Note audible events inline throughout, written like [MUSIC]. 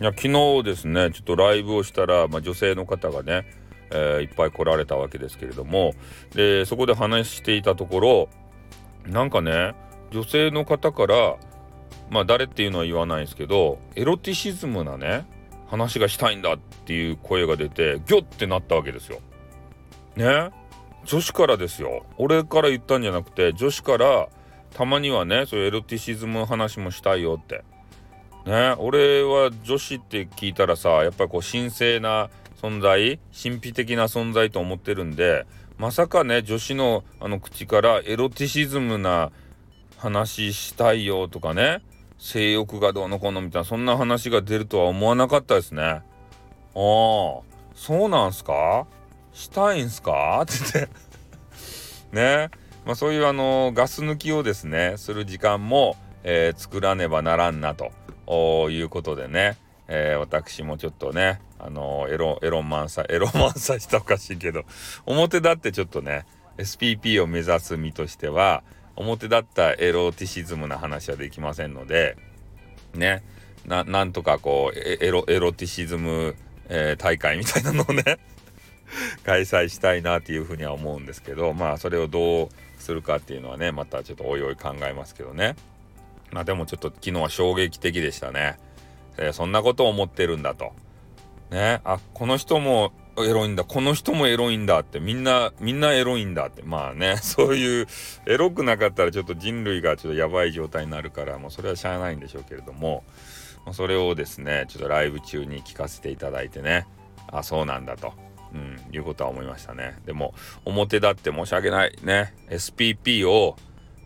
いや昨日ですねちょっとライブをしたら、まあ、女性の方がね、えー、いっぱい来られたわけですけれどもでそこで話していたところなんかね女性の方からまあ誰っていうのは言わないですけどエロティシズムなね話がしたいんだっていう声が出てギョってなったわけですよ。ね？女子からですよ。俺から言ったんじゃなくて女子からたまにはねそういうエロティシズム話もしたいよって。ね。俺は女子って聞いたらさやっぱりこう神聖な存在神秘的な存在と思ってるんでまさかね女子のあの口からエロティシズムな話したいよとかね性欲がどうのこうのみたいなそんな話が出るとは思わなかったですね。ああそうなんすか？したいんすか？って言って。[LAUGHS] ね。まあそういうあのガス抜きをですねする時間も、えー、作らねばならんなと。いうことでね、えー、私もちょっとねあのエロエロ満載 [LAUGHS] エロ満載したおかしいけど表立ってちょっとね SPP を目指す身としては表立ったエロティシズムな話はできませんのでねなんとかこうエロエロティシズム、えー、大会みたいなのをね [LAUGHS] 開催したいなっていうふうには思うんですけどまあそれをどうするかっていうのはねまたちょっとおいおい考えますけどね。まあでもちょっと昨日は衝撃的でしたね、えー、そんなことを思ってるんだと。ねあこの人もエロいんだ。この人もエロいんだって。みんなみんなエロいんだって。まあね [LAUGHS] そういうエロくなかったらちょっと人類がちょっとやばい状態になるからもうそれはしゃあないんでしょうけれども。それをですねちょっとライブ中に聞かせていただいてね。あそうなんだと。うん、いうことは思いましたね。でも、表立って申し訳ないね。SPP を、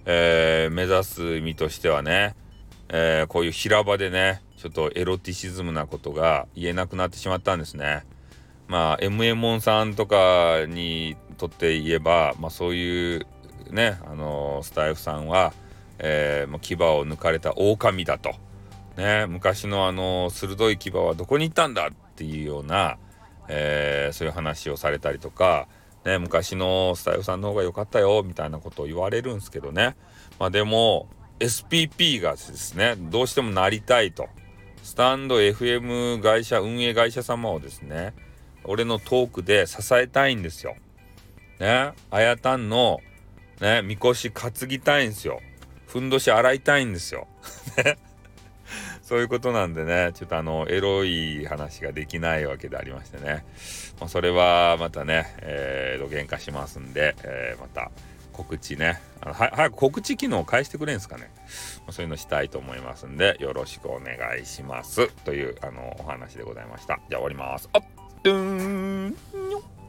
えー、目指す身としてはね、えー、こういう平場でね、ちょっとエロティシズムなことが言えなくなってしまったんですね。まあ、m m モンさんとかにとって言えば、まあそういうね、あのー、スタイフさんは、えー、もう牙を抜かれた狼だと。ね、昔のあの鋭い牙はどこに行ったんだっていうような、えー、そういう話をされたりとか、ね、昔のスタイルさんの方が良かったよみたいなことを言われるんですけどね、まあ、でも SPP がですねどうしてもなりたいとスタンド FM 会社運営会社様をですね俺のトークで支えたいんですよ。ねあやたんのねみこし担ぎたいんですよ。ふんどし洗いたいんですよ。ね [LAUGHS] そういうことなんでね、ちょっとあの、エロい話ができないわけでありましてね。まあ、それはまたね、えー、土幻化しますんで、えー、また告知ね、あのは早く告知機能を返してくれんすかね。まあ、そういうのしたいと思いますんで、よろしくお願いします。という、あの、お話でございました。じゃあ終わります。あっ、ドゥーン